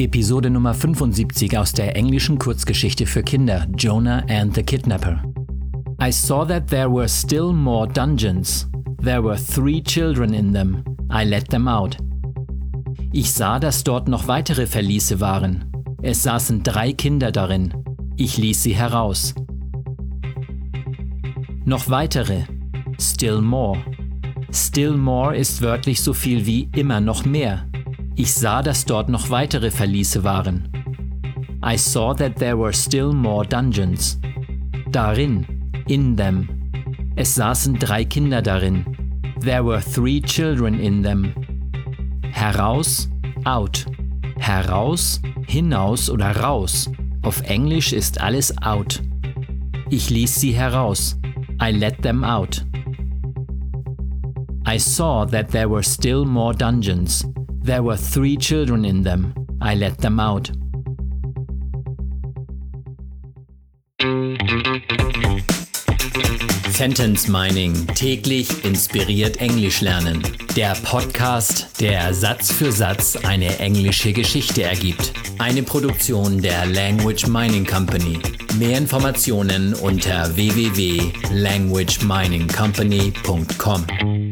Episode Nummer 75 aus der englischen Kurzgeschichte für Kinder Jonah and the Kidnapper. I saw that there were still more dungeons. There were three children in them. I let them out. Ich sah, dass dort noch weitere Verliese waren. Es saßen drei Kinder darin. Ich ließ sie heraus. Noch weitere. Still more. Still more ist wörtlich so viel wie immer noch mehr. Ich sah, dass dort noch weitere Verliese waren. I saw that there were still more dungeons. Darin in them. Es saßen drei Kinder darin. There were three children in them. Heraus, out. Heraus, hinaus oder raus. Auf Englisch ist alles out. Ich ließ sie heraus. I let them out. I saw that there were still more dungeons. There were three children in them. I let them out. Sentence Mining täglich inspiriert Englisch lernen. Der Podcast, der Satz für Satz eine englische Geschichte ergibt. Eine Produktion der Language Mining Company. Mehr Informationen unter www.languageminingcompany.com.